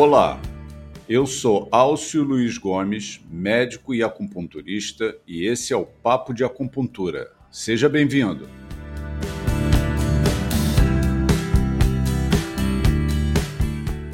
Olá, eu sou Alcio Luiz Gomes, médico e acupunturista, e esse é o Papo de Acupuntura. Seja bem-vindo.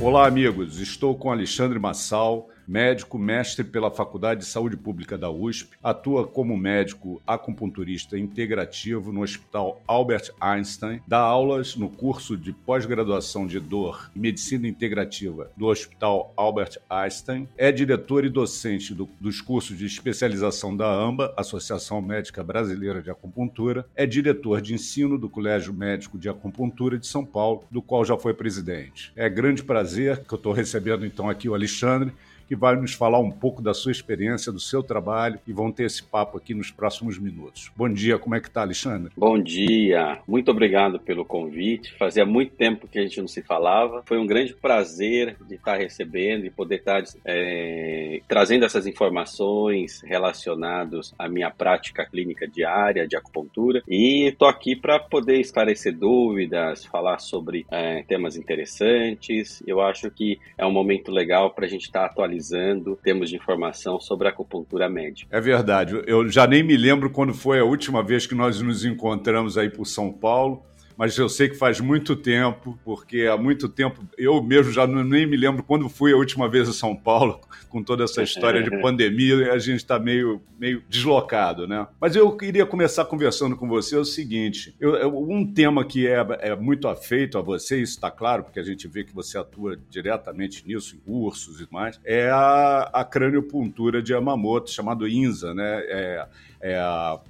Olá, amigos. Estou com Alexandre Massal médico, mestre pela Faculdade de Saúde Pública da USP, atua como médico acupunturista integrativo no Hospital Albert Einstein, dá aulas no curso de pós-graduação de dor e medicina integrativa do Hospital Albert Einstein, é diretor e docente do, dos cursos de especialização da AMBA, Associação Médica Brasileira de Acupuntura, é diretor de ensino do Colégio Médico de Acupuntura de São Paulo, do qual já foi presidente. É grande prazer que eu estou recebendo então aqui o Alexandre, que vai nos falar um pouco da sua experiência, do seu trabalho e vão ter esse papo aqui nos próximos minutos. Bom dia, como é que tá, Alexandre? Bom dia, muito obrigado pelo convite. Fazia muito tempo que a gente não se falava. Foi um grande prazer de estar recebendo e poder estar é, trazendo essas informações relacionadas à minha prática clínica diária de acupuntura. E estou aqui para poder esclarecer dúvidas, falar sobre é, temas interessantes. Eu acho que é um momento legal para a gente estar atualizando atualizando termos de informação sobre a acupuntura médica. É verdade. Eu já nem me lembro quando foi a última vez que nós nos encontramos aí por São Paulo mas eu sei que faz muito tempo, porque há muito tempo, eu mesmo já não, nem me lembro quando fui a última vez a São Paulo, com toda essa história de pandemia, e a gente está meio, meio deslocado, né? Mas eu queria começar conversando com você é o seguinte: eu, eu, um tema que é, é muito afeito a você, isso está claro, porque a gente vê que você atua diretamente nisso, em cursos e mais, é a, a craniopuntura de Yamamoto, chamado INSA, né? É, é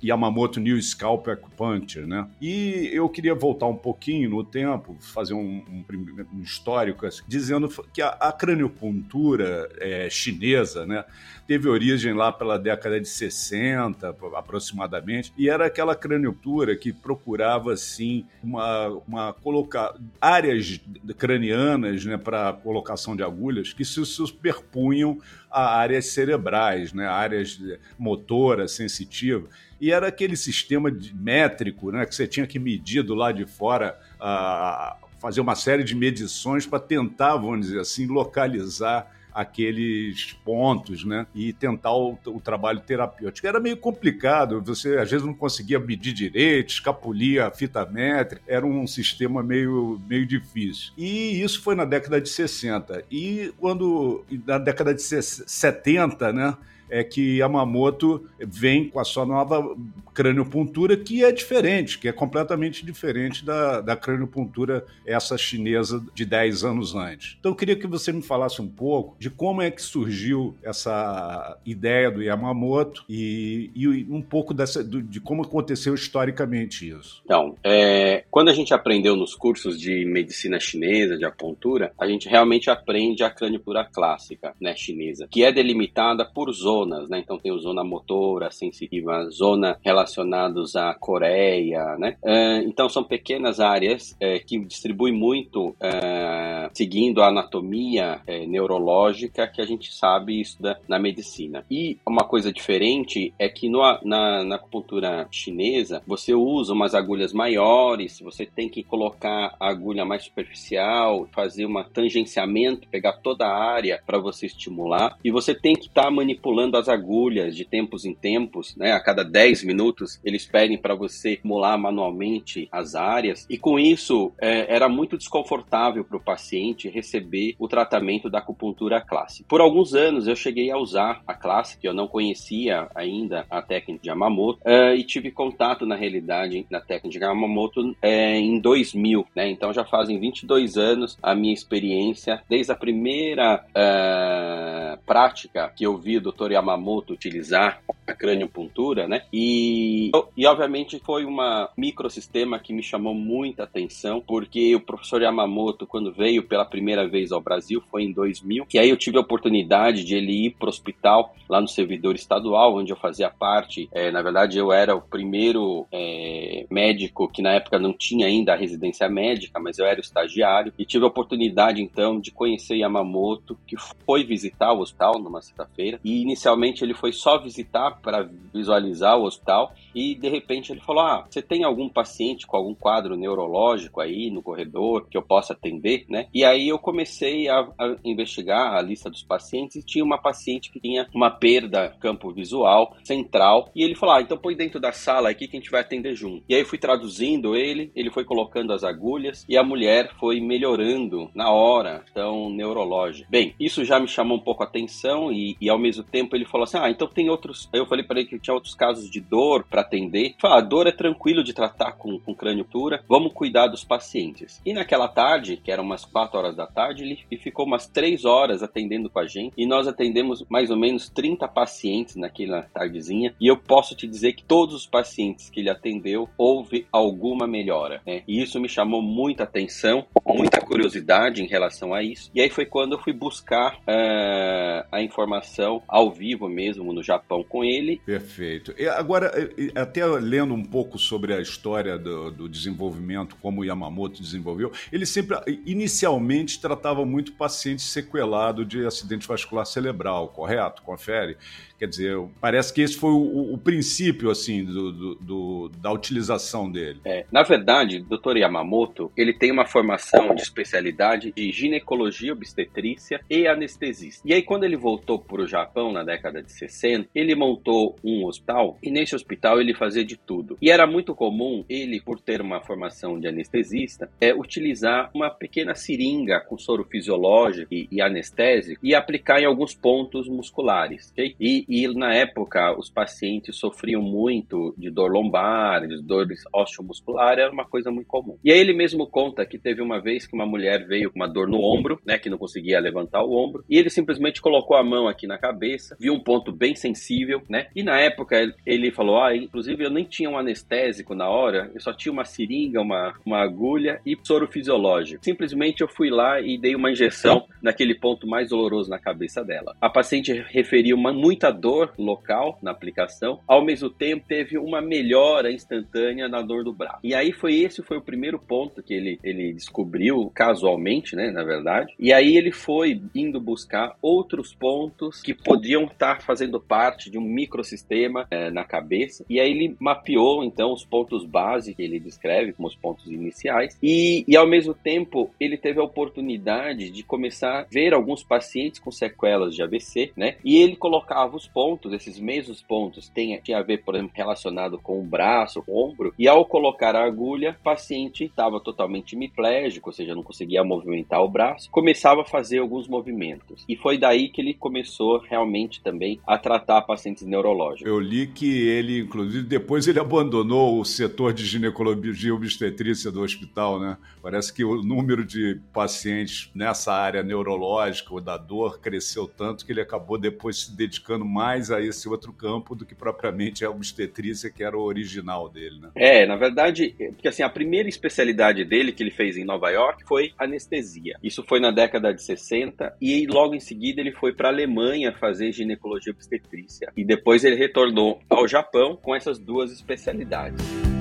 Yamamoto New Scalp Acupuncture, né? E eu queria voltar um pouquinho no tempo, fazer um, um, um histórico, assim, dizendo que a, a craniopuntura é, chinesa, né? Teve origem lá pela década de 60, aproximadamente, e era aquela craniopuntura que procurava, assim, uma, uma colocar áreas cranianas, né, para colocação de agulhas que se superpunham a áreas cerebrais, né, áreas motoras, sensitivas. E era aquele sistema métrico né, que você tinha que medir do lado de fora, uh, fazer uma série de medições para tentar, vamos dizer assim, localizar aqueles pontos, né? E tentar o, o, trabalho terapêutico. Era meio complicado, você às vezes não conseguia medir direito, escapulia a fita métrica, era um sistema meio, meio difícil. E isso foi na década de 60. E quando, na década de 70, né? É que Yamamoto vem com a sua nova craniopuntura, que é diferente, que é completamente diferente da, da craniopuntura essa chinesa de 10 anos antes. Então eu queria que você me falasse um pouco de como é que surgiu essa ideia do Yamamoto e, e um pouco dessa, de como aconteceu historicamente isso. Então, é, quando a gente aprendeu nos cursos de medicina chinesa, de acupuntura, a gente realmente aprende a craniopuntura clássica, né, chinesa, que é delimitada por zonas zonas, né? Então tem o zona motora, sensitiva, zona relacionados à Coreia, né? Uh, então são pequenas áreas uh, que distribuem muito uh, seguindo a anatomia neurológica que a gente sabe estuda na medicina. E uma coisa diferente é que no, na, na acupuntura chinesa você usa umas agulhas maiores, você tem que colocar a agulha mais superficial, fazer um tangenciamento, pegar toda a área para você estimular e você tem que estar tá manipulando as agulhas de tempos em tempos, né? A cada 10 minutos eles pedem para você molar manualmente as áreas e com isso é, era muito desconfortável para o paciente receber o tratamento da acupuntura clássica. Por alguns anos eu cheguei a usar a clássica, eu não conhecia ainda a técnica de Yamamoto é, e tive contato na realidade na técnica de Yamamoto é, em 2000, né? Então já fazem 22 anos a minha experiência desde a primeira é, prática que eu vi o Dr. Yamamoto utilizar a craniopuntura, né? E, e obviamente foi uma microsistema que me chamou muita atenção, porque o professor Yamamoto, quando veio pela primeira vez ao Brasil, foi em 2000, que aí eu tive a oportunidade de ele ir para o hospital, lá no servidor estadual, onde eu fazia parte. É, na verdade, eu era o primeiro é, médico que na época não tinha ainda a residência médica, mas eu era estagiário e tive a oportunidade então de conhecer Yamamoto, que foi visitar o hospital numa sexta-feira e inicialmente ele foi só visitar para visualizar o hospital e de repente ele falou: "Ah, você tem algum paciente com algum quadro neurológico aí no corredor que eu possa atender, né?" E aí eu comecei a, a investigar a lista dos pacientes e tinha uma paciente que tinha uma perda campo visual central e ele falou: "Ah, então põe dentro da sala aqui que a gente vai atender junto". E aí fui traduzindo ele, ele foi colocando as agulhas e a mulher foi melhorando na hora, então neurológica. Bem, isso já me chamou um pouco a atenção e, e ao mesmo tempo ele falou assim: "Ah, então tem outros". Eu falei para ele que tinha outros casos de dor para atender. Falei, ah, a dor é tranquilo de tratar com, com craniotura, vamos cuidar dos pacientes. E naquela tarde, que eram umas 4 horas da tarde, ele ficou umas 3 horas atendendo com a gente e nós atendemos mais ou menos 30 pacientes naquela tardezinha e eu posso te dizer que todos os pacientes que ele atendeu houve alguma melhora, né? E isso me chamou muita atenção, muita curiosidade em relação a isso. E aí foi quando eu fui buscar uh, a informação ao vivo mesmo no Japão com ele. Perfeito. E agora, até lendo um pouco sobre a história do, do desenvolvimento, como Yamamoto desenvolveu, ele sempre, inicialmente, tratava muito pacientes sequelados de acidente vascular cerebral, correto? Confere? Quer dizer, parece que esse foi o, o princípio, assim, do, do, do, da utilização dele. É, na verdade, o Dr. Yamamoto, ele tem uma formação de especialidade de ginecologia obstetrícia e anestesista. E aí, quando ele voltou para o Japão, na década de 60, ele montou um hospital, e nesse hospital ele fazia de tudo. E era muito comum ele, por ter uma formação de anestesista, é, utilizar uma pequena seringa com soro fisiológico e, e anestésico e aplicar em alguns pontos musculares. Okay? E e, na época os pacientes sofriam muito de dor lombar, de dores osteomuscular, era uma coisa muito comum. E aí ele mesmo conta que teve uma vez que uma mulher veio com uma dor no ombro, né, que não conseguia levantar o ombro, e ele simplesmente colocou a mão aqui na cabeça, viu um ponto bem sensível, né? E na época ele falou: "Ah, inclusive eu nem tinha um anestésico na hora, eu só tinha uma seringa, uma, uma agulha e soro fisiológico. Simplesmente eu fui lá e dei uma injeção naquele ponto mais doloroso na cabeça dela. A paciente referiu uma muita dor local na aplicação, ao mesmo tempo teve uma melhora instantânea na dor do braço. E aí foi esse foi o primeiro ponto que ele, ele descobriu casualmente, né, na verdade. E aí ele foi indo buscar outros pontos que podiam estar fazendo parte de um microsistema é, na cabeça. E aí ele mapeou então os pontos base que ele descreve como os pontos iniciais. E, e ao mesmo tempo ele teve a oportunidade de começar a ver alguns pacientes com sequelas de AVC, né? E ele colocava os os pontos, esses mesmos pontos, tem, tinha a ver, por exemplo, relacionado com o braço, o ombro, e ao colocar a agulha, o paciente estava totalmente hemiplégico, ou seja, não conseguia movimentar o braço, começava a fazer alguns movimentos. E foi daí que ele começou realmente também a tratar pacientes neurológicos. Eu li que ele, inclusive, depois ele abandonou o setor de ginecologia e obstetrícia do hospital, né? Parece que o número de pacientes nessa área neurológica ou da dor cresceu tanto que ele acabou depois se dedicando mais a esse outro campo do que propriamente a obstetrícia, que era o original dele, né? É, na verdade, porque assim, a primeira especialidade dele que ele fez em Nova York foi anestesia. Isso foi na década de 60 e logo em seguida ele foi para a Alemanha fazer ginecologia obstetrícia. E depois ele retornou ao Japão com essas duas especialidades.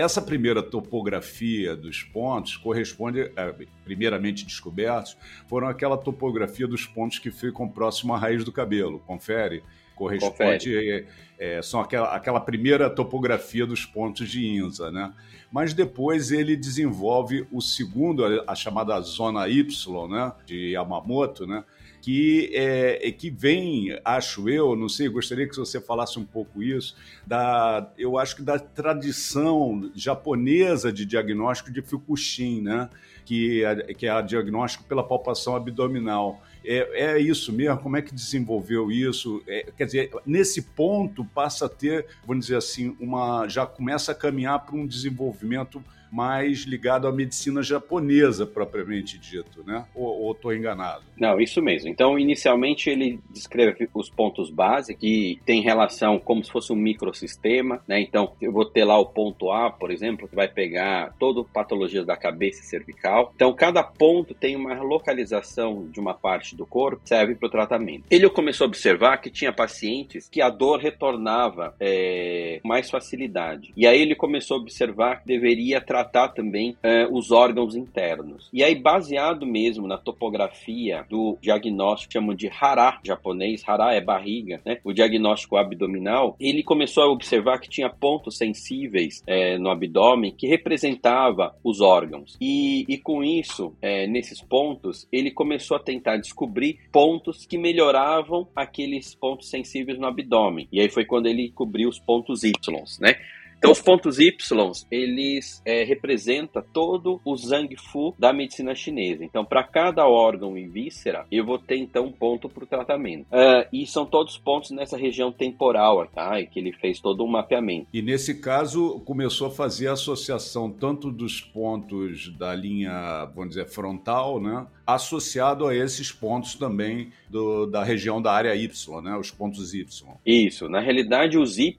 Essa primeira topografia dos pontos corresponde, é, primeiramente descobertos, foram aquela topografia dos pontos que ficam próximo à raiz do cabelo. Confere? Corresponde, é, é, são aquela, aquela primeira topografia dos pontos de Inza, né? Mas depois ele desenvolve o segundo, a, a chamada zona Y, né? De Yamamoto, né? Que, é, é, que vem, acho eu, não sei, gostaria que você falasse um pouco isso, da, eu acho que da tradição japonesa de diagnóstico de Fukushin, né? que, é, que é diagnóstico pela palpação abdominal. É, é, isso mesmo? Como é que desenvolveu isso? É, quer dizer, nesse ponto passa a ter, vamos dizer assim, uma já começa a caminhar para um desenvolvimento mais ligado à medicina japonesa, propriamente dito, né? Ou estou enganado? Não, isso mesmo. Então, inicialmente, ele descreve os pontos base, que tem relação como se fosse um microsistema, né? Então, eu vou ter lá o ponto A, por exemplo, que vai pegar toda a patologia da cabeça e cervical. Então, cada ponto tem uma localização de uma parte do corpo, serve para o tratamento. Ele começou a observar que tinha pacientes que a dor retornava é, mais facilidade. E aí ele começou a observar que deveria tratar também é, os órgãos internos. E aí, baseado mesmo na topografia do diagnóstico, chamam de Hara japonês, Hara é barriga, né? O diagnóstico abdominal, ele começou a observar que tinha pontos sensíveis é, no abdômen que representava os órgãos. E, e com isso, é, nesses pontos, ele começou a tentar descobrir pontos que melhoravam aqueles pontos sensíveis no abdômen. E aí foi quando ele cobriu os pontos Y, né? Então, os pontos Y, eles é, representam todo o Zhang Fu da medicina chinesa. Então, para cada órgão e víscera, eu vou ter, então, um ponto para o tratamento. Uh, e são todos pontos nessa região temporal, tá? E que ele fez todo um mapeamento. E, nesse caso, começou a fazer a associação tanto dos pontos da linha, vamos dizer, frontal, né? Associado a esses pontos também do, da região da área Y, né? Os pontos Y. Isso. Na realidade, os Y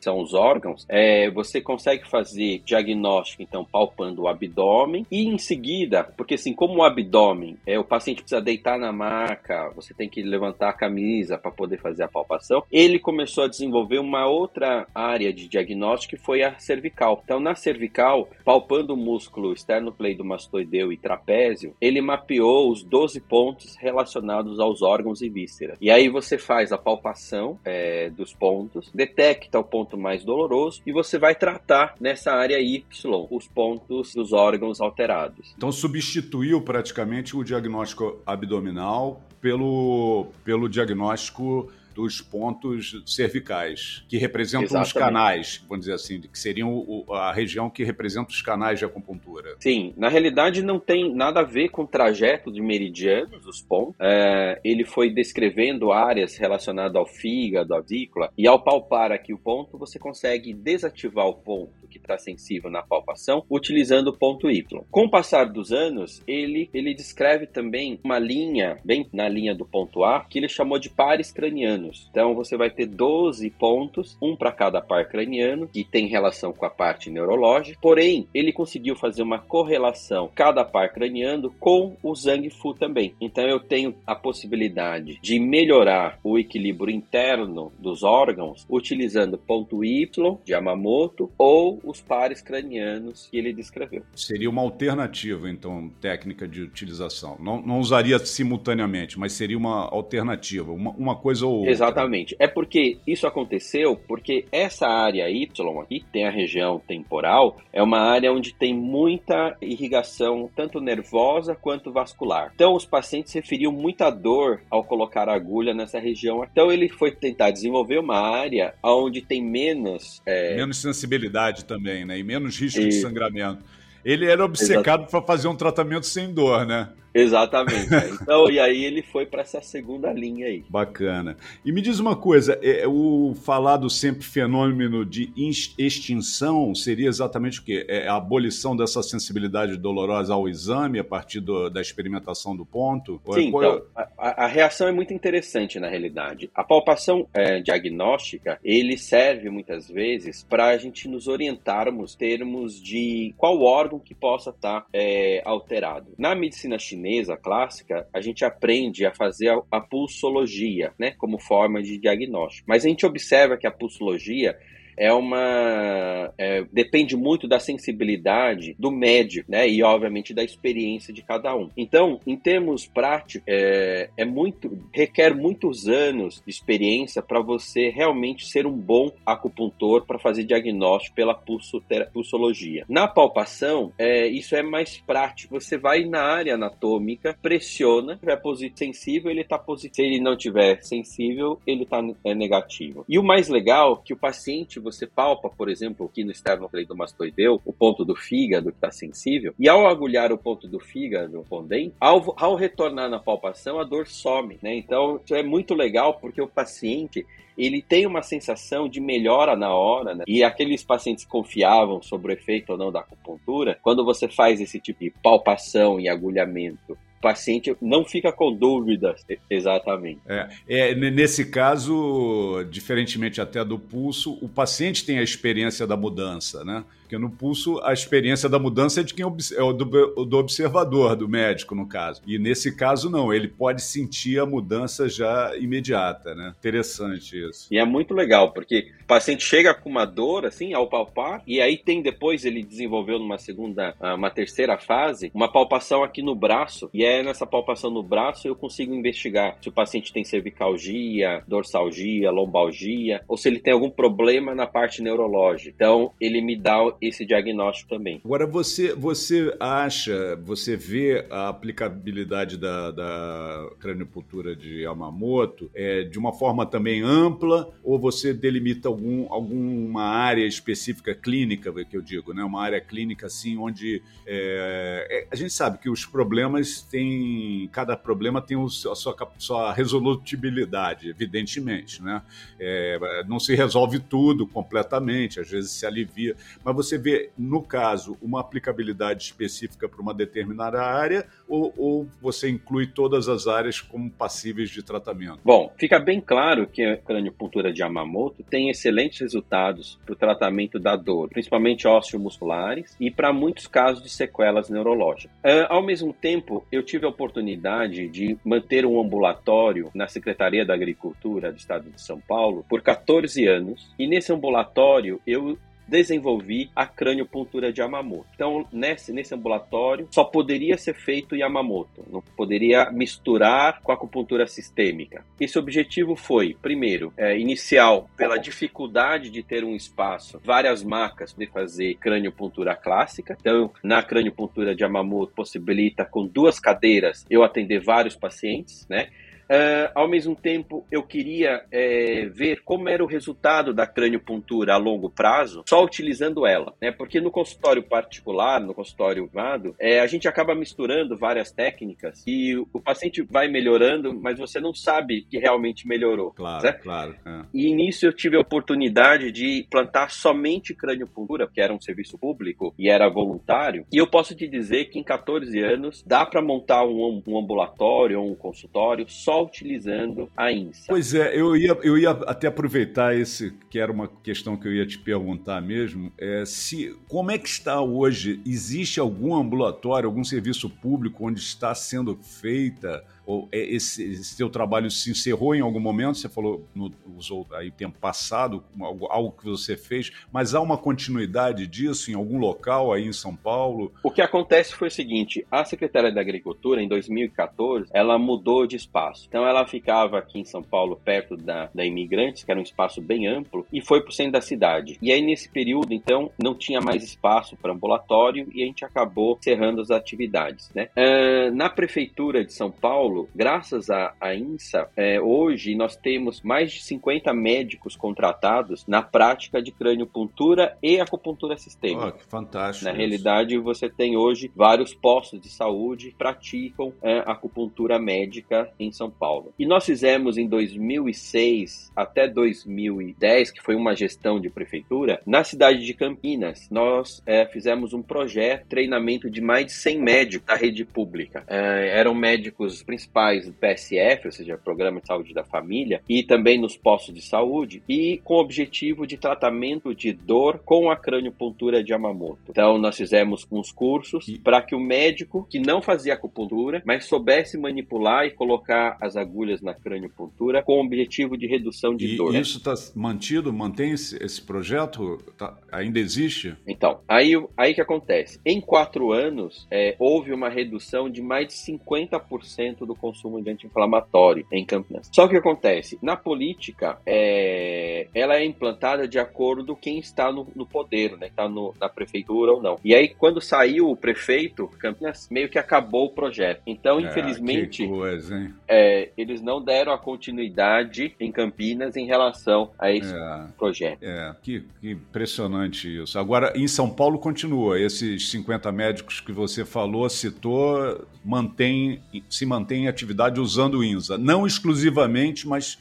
são os órgãos. É, você consegue fazer diagnóstico, então, palpando o abdômen e em seguida, porque assim, como o abdômen, é, o paciente precisa deitar na maca, você tem que levantar a camisa para poder fazer a palpação, ele começou a desenvolver uma outra área de diagnóstico que foi a cervical. Então, na cervical, palpando o músculo esternocleidomastoideu e trapézio, ele mapeou os 12 pontos relacionados aos órgãos e vísceras. E aí você faz a palpação é, dos pontos, detecta o ponto mais doloroso e você vai tratar nessa área Y os pontos dos órgãos alterados. Então substituiu praticamente o diagnóstico abdominal pelo, pelo diagnóstico dos pontos cervicais, que representam Exatamente. os canais, vamos dizer assim, que seriam a região que representa os canais de acupuntura. Sim, na realidade não tem nada a ver com o trajeto de meridianos, os pontos. É, ele foi descrevendo áreas relacionadas ao fígado, à vícula, e ao palpar aqui o ponto, você consegue desativar o ponto está sensível na palpação, utilizando o ponto Y. Com o passar dos anos, ele, ele descreve também uma linha, bem na linha do ponto A, que ele chamou de pares cranianos. Então você vai ter 12 pontos, um para cada par craniano, que tem relação com a parte neurológica, porém, ele conseguiu fazer uma correlação cada par craniano com o Zhang Fu também. Então eu tenho a possibilidade de melhorar o equilíbrio interno dos órgãos utilizando ponto Y de Yamamoto ou os pares cranianos que ele descreveu. Seria uma alternativa, então, técnica de utilização. Não, não usaria simultaneamente, mas seria uma alternativa, uma, uma coisa ou outra. Exatamente. É porque isso aconteceu porque essa área Y aqui, tem a região temporal, é uma área onde tem muita irrigação, tanto nervosa quanto vascular. Então, os pacientes referiam muita dor ao colocar a agulha nessa região. Então, ele foi tentar desenvolver uma área onde tem menos... É... Menos sensibilidade também, né? E menos risco e... de sangramento. Ele era obcecado para fazer um tratamento sem dor, né? Exatamente. Então, e aí ele foi para essa segunda linha aí. Bacana. E me diz uma coisa, é, o falado sempre fenômeno de extinção seria exatamente o quê? É a abolição dessa sensibilidade dolorosa ao exame a partir do, da experimentação do ponto? É Sim, é, então, a, a, reação é muito interessante na realidade. A palpação é, diagnóstica, ele serve muitas vezes para a gente nos orientarmos termos de qual órgão que possa estar tá, é, alterado. Na medicina chinesa, chinesa clássica, a gente aprende a fazer a, a pulsologia, né, como forma de diagnóstico. Mas a gente observa que a pulsologia é uma. É, depende muito da sensibilidade do médico, né? E, obviamente, da experiência de cada um. Então, em termos práticos, é, é muito. requer muitos anos de experiência para você realmente ser um bom acupuntor para fazer diagnóstico pela pulsologia. Na palpação, é, isso é mais prático. Você vai na área anatômica, pressiona, se tiver sensível, ele está positivo. Se ele não tiver sensível, ele está é, negativo. E o mais legal é que o paciente você palpa, por exemplo, aqui no esternocleidomastoideu, o ponto do fígado que está sensível, e ao agulhar o ponto do fígado pondente, ao, ao retornar na palpação, a dor some, né? Então, isso é muito legal porque o paciente ele tem uma sensação de melhora na hora, né? E aqueles pacientes confiavam sobre o efeito ou não da acupuntura, quando você faz esse tipo de palpação e agulhamento paciente não fica com dúvidas exatamente. É, é, nesse caso, diferentemente até do pulso, o paciente tem a experiência da mudança, né? Porque no pulso a experiência da mudança é de quem é do, do, observador, do médico, no caso. E nesse caso, não, ele pode sentir a mudança já imediata, né? Interessante isso. E é muito legal, porque o paciente chega com uma dor, assim, ao palpar, e aí tem depois, ele desenvolveu numa segunda, ah, uma terceira fase, uma palpação aqui no braço, e é nessa palpação no braço eu consigo investigar se o paciente tem cervicalgia, dorsalgia, lombalgia, ou se ele tem algum problema na parte neurológica. Então, ele me dá esse diagnóstico também. Agora, você, você acha, você vê a aplicabilidade da, da craniocultura de Yamamoto é, de uma forma também ampla ou você delimita algum, alguma área específica clínica, que eu digo, né? uma área clínica assim, onde é, é, a gente sabe que os problemas têm, cada problema tem o, a sua, sua resolutibilidade, evidentemente, né? É, não se resolve tudo completamente, às vezes se alivia, mas você você vê, no caso, uma aplicabilidade específica para uma determinada área ou, ou, você inclui todas as áreas como passíveis de tratamento? Bom, fica bem claro que a craniopuntura de Yamamoto tem excelentes resultados para o tratamento da dor, principalmente ósseo-musculares e para muitos casos de sequelas neurológicas. Uh, ao mesmo tempo, eu tive a oportunidade de manter um ambulatório na Secretaria da Agricultura do Estado de São Paulo por 14 anos e nesse ambulatório eu desenvolvi a craniopuntura de Yamamoto. Então, nesse, nesse ambulatório, só poderia ser feito Yamamoto, não poderia misturar com a acupuntura sistêmica. Esse objetivo foi, primeiro, é, inicial, pela dificuldade de ter um espaço, várias macas de fazer craniopuntura clássica. Então, na craniopuntura de Yamamoto, possibilita com duas cadeiras eu atender vários pacientes, né? Uh, ao mesmo tempo, eu queria é, ver como era o resultado da craniopuntura a longo prazo, só utilizando ela, né? Porque no consultório particular, no consultório privado, é, a gente acaba misturando várias técnicas e o, paciente vai melhorando, mas você não sabe que realmente melhorou. Claro, certo? claro. É. E nisso eu tive a oportunidade de plantar somente craniopuntura, que era um serviço público e era voluntário. E eu posso te dizer que em 14 anos dá para montar um, um ambulatório ou um consultório só utilizando a INSA. Pois é, eu ia, eu ia até aproveitar esse, que era uma questão que eu ia te perguntar mesmo, é, se como é que está hoje? Existe algum ambulatório, algum serviço público onde está sendo feita ou é, esse, esse teu trabalho se encerrou em algum momento? Você falou, no, usou aí tempo passado, algo, algo que você fez, mas há uma continuidade disso em algum local aí em São Paulo? O que acontece foi o seguinte: a Secretaria da Agricultura, em 2014, ela mudou de espaço. Então ela ficava aqui em São Paulo, perto da, da Imigrantes, que era um espaço bem amplo, e foi para o centro da cidade. E aí, nesse período, então, não tinha mais espaço para ambulatório e a gente acabou encerrando as atividades. Né? Uh, na Prefeitura de São Paulo, graças à, à INSA, é, hoje nós temos mais de 50 médicos contratados na prática de craniopuntura e acupuntura sistêmica. Oh, que fantástico. Na realidade, você tem hoje vários postos de saúde que praticam é, acupuntura médica em São Paulo. E nós fizemos em 2006 até 2010, que foi uma gestão de prefeitura, na cidade de Campinas, nós é, fizemos um projeto, treinamento de mais de 100 médicos da rede pública. É, eram médicos principais do PSF, ou seja, Programa de Saúde da Família, e também nos postos de saúde, e com o objetivo de tratamento de dor com a craniopuntura de Yamamoto. Então, nós fizemos uns cursos para que o médico que não fazia acupuntura, mas soubesse manipular e colocar as agulhas na craniopuntura com o objetivo de redução de e dor. E isso está mantido? Mantém esse, esse projeto? Tá, ainda existe? Então, aí, aí que acontece. Em quatro anos, é, houve uma redução de mais de 50% do consumo de anti-inflamatório em Campinas. Só que o que acontece? Na política, é, ela é implantada de acordo com quem está no, no poder, né? Está na prefeitura ou não. E aí, quando saiu o prefeito, Campinas meio que acabou o projeto. Então, é, infelizmente, coisa, é, eles não deram a continuidade em Campinas em relação a esse é, projeto. É, que, que impressionante isso. Agora, em São Paulo continua. Esses 50 médicos que você falou, citou, mantém, se mantém em atividade usando o INSA. Não exclusivamente, mas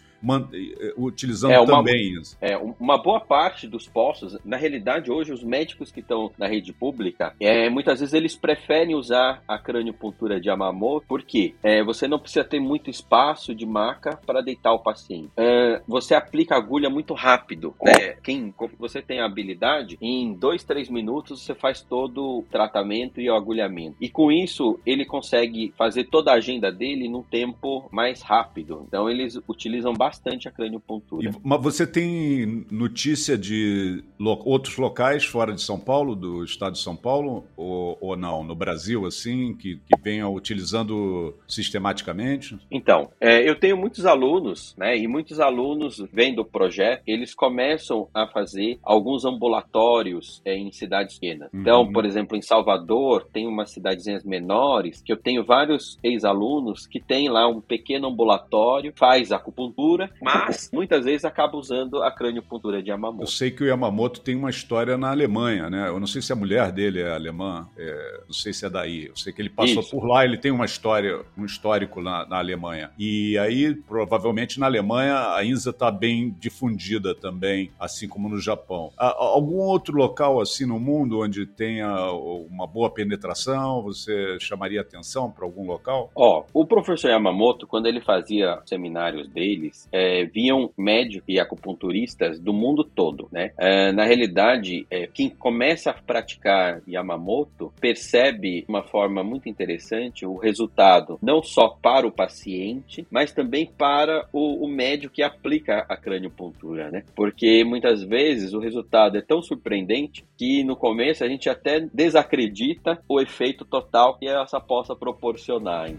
utilizando é, uma, também isso. É, uma boa parte dos postos, na realidade, hoje, os médicos que estão na rede pública, é, muitas vezes eles preferem usar a craniopuntura de Yamamoto, porque é, você não precisa ter muito espaço de maca para deitar o paciente. É, você aplica a agulha muito rápido. Né? Quem você tem a habilidade, em dois, três minutos você faz todo o tratamento e o agulhamento. E com isso, ele consegue fazer toda a agenda dele num tempo mais rápido. Então, eles utilizam bastante bastante a craniopuntura. E, mas você tem notícia de lo outros locais fora de São Paulo, do estado de São Paulo, ou, ou não? No Brasil, assim, que, que venham utilizando sistematicamente? Então, é, eu tenho muitos alunos, né? E muitos alunos vendo o projeto, eles começam a fazer alguns ambulatórios é, em cidades pequenas. Uhum. Então, por exemplo, em Salvador, tem umas cidadezinhas menores que eu tenho vários ex-alunos que tem lá um pequeno ambulatório, faz acupuntura mas muitas vezes acaba usando a craniopuntura de Yamamoto. Eu sei que o Yamamoto tem uma história na Alemanha, né? Eu não sei se a mulher dele é alemã, é, não sei se é daí. Eu sei que ele passou Isso. por lá, ele tem uma história, um histórico na, na Alemanha. E aí, provavelmente na Alemanha, a INSA está bem difundida também, assim como no Japão. Há algum outro local assim no mundo onde tenha uma boa penetração? Você chamaria atenção para algum local? Ó, o professor Yamamoto, quando ele fazia seminários deles, é, vinham médicos e acupunturistas do mundo todo, né? É, na realidade, é, quem começa a praticar Yamamoto percebe de uma forma muito interessante o resultado, não só para o paciente, mas também para o, o médico que aplica a craniopuntura, né? Porque muitas vezes o resultado é tão surpreendente que no começo a gente até desacredita o efeito total que essa possa proporcionar.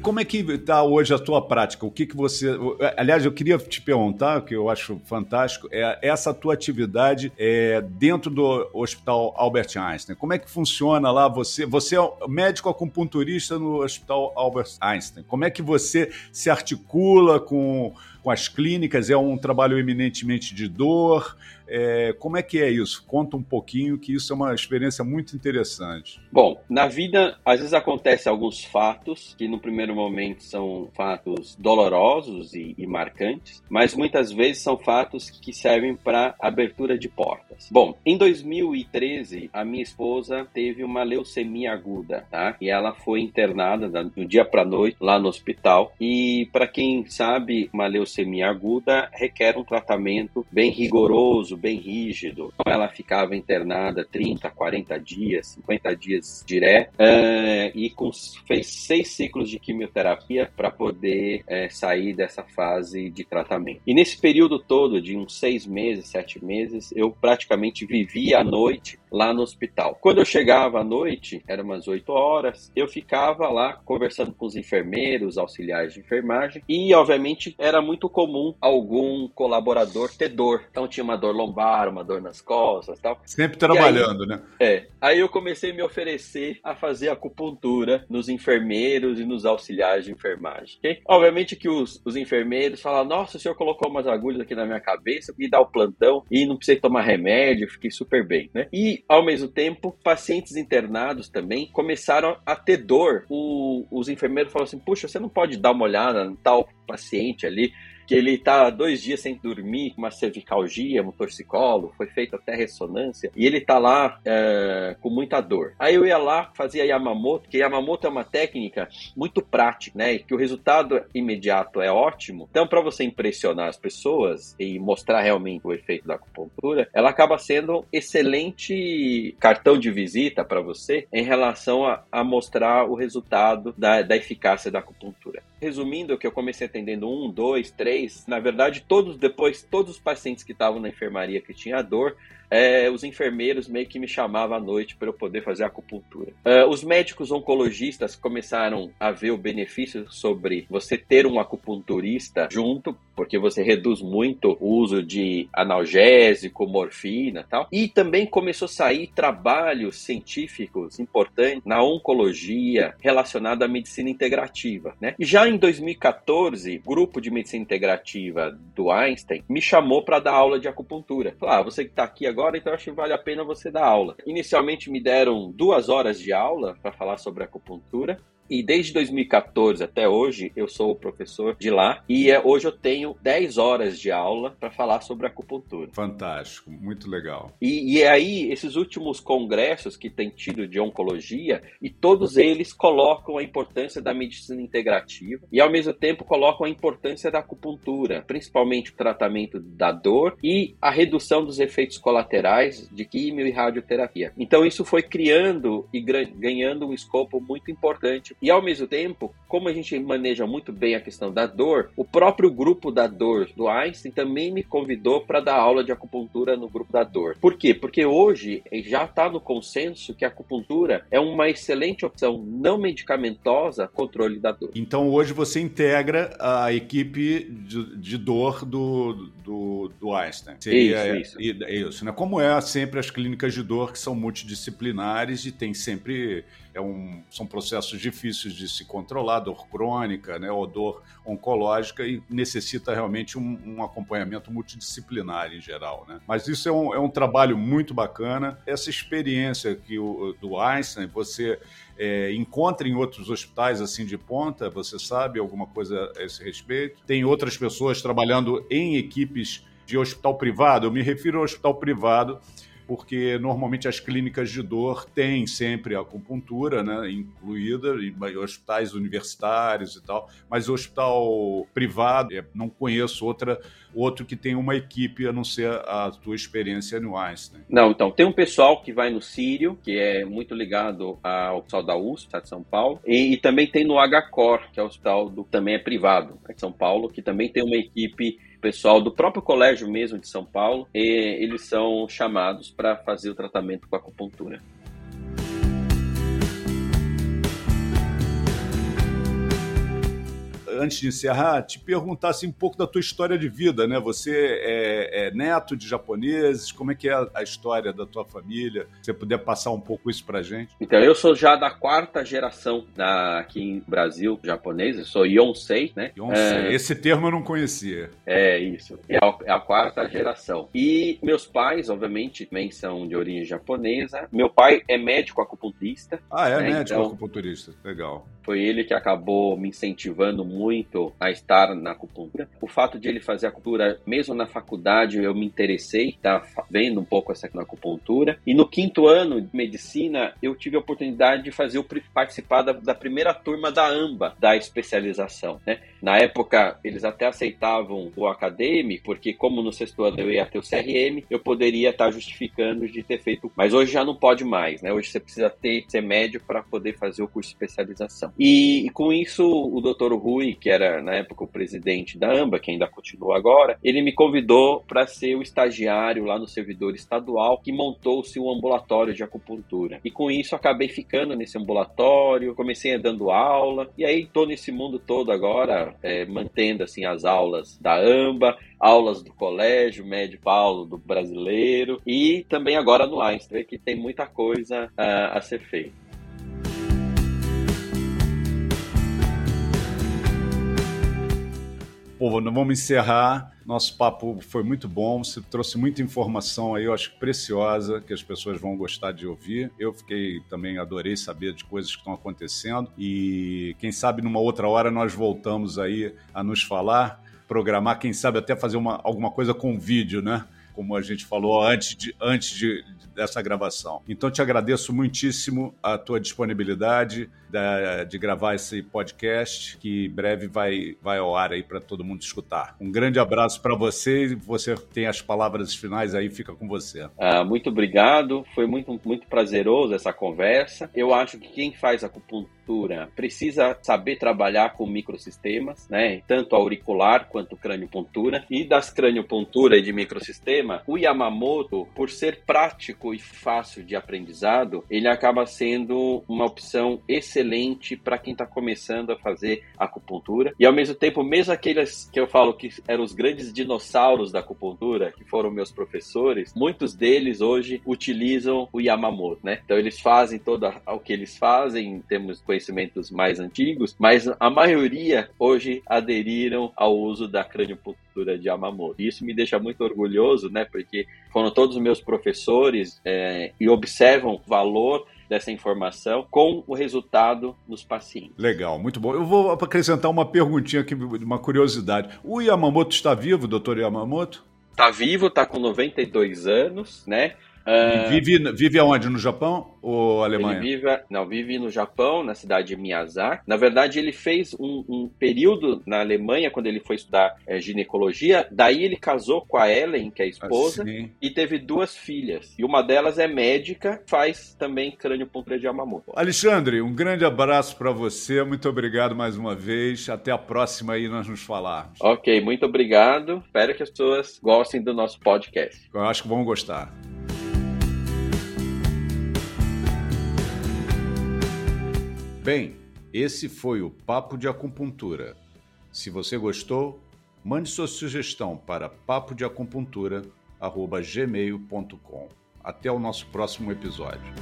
Como é que está hoje a tua prática? O que, que você. Aliás, eu queria te perguntar, que eu acho fantástico, é essa tua atividade é, dentro do Hospital Albert Einstein. Como é que funciona lá? Você, você é médico acupunturista no Hospital Albert Einstein. Como é que você se articula com, com as clínicas? É um trabalho eminentemente de dor? É, como é que é isso? Conta um pouquinho, que isso é uma experiência muito interessante. Bom, na vida, às vezes acontecem alguns fatos que no primeiro momento são fatos dolorosos e, e marcantes, mas muitas vezes são fatos que servem para abertura de portas. Bom, em 2013, a minha esposa teve uma leucemia aguda, tá? E ela foi internada do dia para noite lá no hospital. E para quem sabe, uma leucemia aguda requer um tratamento bem rigoroso, bem rígido. Então, ela ficava internada 30, 40 dias, 50 dias direto uh, e com, fez seis ciclos de quimioterapia para poder uh, sair dessa fase de tratamento. E nesse período todo, de uns seis meses, sete meses, eu praticamente vivia à noite lá no hospital. Quando eu chegava à noite, eram umas 8 horas, eu ficava lá conversando com os enfermeiros, auxiliares de enfermagem e, obviamente, era muito comum algum colaborador ter dor. Então tinha uma dor lombar, uma dor nas costas tal. Sempre trabalhando, aí, né? É. Aí eu comecei a me oferecer a fazer acupuntura nos enfermeiros e nos auxiliares de enfermagem. Okay? Obviamente que os, os enfermeiros falam, nossa, o senhor colocou umas agulhas aqui na minha cabeça, me dá o plantão e não precisei tomar remédio, fiquei super bem, né? E, ao mesmo tempo, pacientes internados também começaram a ter dor. O, os enfermeiros falaram assim, puxa, você não pode dar uma olhada no tal paciente ali? Que ele está dois dias sem dormir, com uma cervicalgia, um torcicolo, foi feita até ressonância, e ele está lá é, com muita dor. Aí eu ia lá, fazia Yamamoto, que Yamamoto é uma técnica muito prática, né? E que o resultado imediato é ótimo. Então, para você impressionar as pessoas e mostrar realmente o efeito da acupuntura, ela acaba sendo um excelente cartão de visita para você em relação a, a, mostrar o resultado da, da eficácia da acupuntura. Resumindo, que eu comecei atendendo um, dois, três na verdade, todos depois, todos os pacientes que estavam na enfermaria que tinha dor, é, os enfermeiros meio que me chamavam à noite para eu poder fazer acupuntura. Uh, os médicos oncologistas começaram a ver o benefício sobre você ter um acupunturista junto, porque você reduz muito o uso de analgésico, morfina tal. E também começou a sair trabalhos científicos importantes na oncologia relacionado à medicina integrativa. Né? E já em 2014, o grupo de medicina integrativa do Einstein me chamou para dar aula de acupuntura. Falou, ah, você que está aqui agora, então acho que vale a pena você dar aula. Inicialmente me deram duas horas de aula para falar sobre acupuntura. E desde 2014 até hoje, eu sou o professor de lá. E é, hoje eu tenho 10 horas de aula para falar sobre acupuntura. Fantástico, muito legal. E, e aí, esses últimos congressos que tem tido de oncologia, e todos eles colocam a importância da medicina integrativa e, ao mesmo tempo, colocam a importância da acupuntura, principalmente o tratamento da dor e a redução dos efeitos colaterais de químio e radioterapia. Então, isso foi criando e ganhando um escopo muito importante e ao mesmo tempo, como a gente maneja muito bem a questão da dor, o próprio grupo da dor do Einstein também me convidou para dar aula de acupuntura no grupo da dor. Por quê? Porque hoje já está no consenso que a acupuntura é uma excelente opção não medicamentosa controle da dor. Então hoje você integra a equipe de, de dor do, do, do Einstein. Seria, isso, isso. isso né? Como é sempre as clínicas de dor que são multidisciplinares e tem sempre é um, são processos difíceis de se controlar, dor crônica, né, ou dor oncológica, e necessita realmente um, um acompanhamento multidisciplinar em geral. Né? Mas isso é um, é um trabalho muito bacana. Essa experiência que o, do Einstein, você é, encontra em outros hospitais assim de ponta, você sabe alguma coisa a esse respeito? Tem outras pessoas trabalhando em equipes de hospital privado, eu me refiro ao hospital privado porque normalmente as clínicas de dor têm sempre a acupuntura né, incluída, em hospitais universitários e tal, mas hospital privado, não conheço outra, outro que tem uma equipe, a não ser a tua experiência no Einstein. Não, então, tem um pessoal que vai no Sírio, que é muito ligado ao pessoal da USP, de São Paulo, e, e também tem no HCOR, que é o hospital do, também é privado, de São Paulo, que também tem uma equipe pessoal do próprio colégio mesmo de São Paulo, eles são chamados para fazer o tratamento com acupuntura. Antes de encerrar, te perguntar assim, um pouco da tua história de vida, né? Você é, é neto de japoneses, como é que é a história da tua família? Se você puder passar um pouco isso pra gente. Então, eu sou já da quarta geração da, aqui em Brasil japonês, eu sou Yonsei, né? Yonsei, é, esse termo eu não conhecia. É, isso, é a, é a quarta geração. E meus pais, obviamente, também são de origem japonesa. Meu pai é médico acupunturista. Ah, é né? médico então, acupunturista, legal. Foi ele que acabou me incentivando muito a estar na acupuntura. O fato de ele fazer acupuntura, mesmo na faculdade, eu me interessei, tá vendo um pouco essa acupuntura. E no quinto ano de medicina, eu tive a oportunidade de fazer participar da, da primeira turma da AMBA, da especialização. Né? Na época, eles até aceitavam o acadêmico, porque como no sexto ano eu ia ter o CRM, eu poderia estar justificando de ter feito. Mas hoje já não pode mais, né? Hoje você precisa ter ser médio para poder fazer o curso de especialização. E, e com isso, o Dr. Rui, que era na época o presidente da AMBA, que ainda continua agora, ele me convidou para ser o estagiário lá no servidor estadual que montou-se um ambulatório de acupuntura. E com isso acabei ficando nesse ambulatório, comecei a dando aula e aí estou nesse mundo todo agora, é, mantendo assim as aulas da AMBA, aulas do colégio Médio Paulo do brasileiro e também agora no Einstein, que tem muita coisa uh, a ser feita. Pô, vamos encerrar. Nosso papo foi muito bom. Você trouxe muita informação aí, eu acho preciosa, que as pessoas vão gostar de ouvir. Eu fiquei também, adorei saber de coisas que estão acontecendo. E quem sabe numa outra hora nós voltamos aí a nos falar, programar, quem sabe até fazer uma, alguma coisa com vídeo, né? Como a gente falou antes, de, antes de, dessa gravação. Então, te agradeço muitíssimo a tua disponibilidade de, gravar esse podcast, que breve vai, vai ao ar aí para todo mundo escutar. Um grande abraço para você e você tem as palavras finais aí, fica com você. Ah, muito obrigado, foi muito, muito prazeroso essa conversa. Eu acho que quem faz acupuntura crâniopuntura precisa saber trabalhar com microsistemas, né? Tanto auricular quanto crâniopuntura. E das crâniopuntura e de microsistema, o Yamamoto, por ser prático e fácil de aprendizado, ele acaba sendo uma opção excelente para quem está começando a fazer acupuntura. E ao mesmo tempo, mesmo aqueles que eu falo que eram os grandes dinossauros da acupuntura, que foram meus professores, muitos deles hoje utilizam o Yamamoto, né? Então eles fazem todo o que eles fazem, temos conhecimentos mais antigos, mas a maioria hoje aderiram ao uso da craniopuntura de Yamamoto. Isso me deixa muito orgulhoso, né? Porque foram todos os meus professores é, e observam o valor dessa informação com o resultado nos pacientes. Legal, muito bom. Eu vou acrescentar uma perguntinha aqui, uma curiosidade. O Yamamoto está vivo, doutor Yamamoto? Está vivo, está com 92 anos, né? Uh, vive, vive aonde? No Japão ou Alemanha? Ele vive, não, vive no Japão, na cidade de Miyazaki. Na verdade, ele fez um, um período na Alemanha quando ele foi estudar é, ginecologia. Daí ele casou com a Ellen, que é a esposa, assim. e teve duas filhas. E uma delas é médica, faz também crânio-pontura de Yamamoto. Alexandre, um grande abraço para você. Muito obrigado mais uma vez. Até a próxima aí nós nos falarmos. Ok, muito obrigado. Espero que as pessoas gostem do nosso podcast. Eu acho que vão gostar. Bem, esse foi o Papo de Acupuntura. Se você gostou, mande sua sugestão para papodeacupuntura.gmail.com. Até o nosso próximo episódio.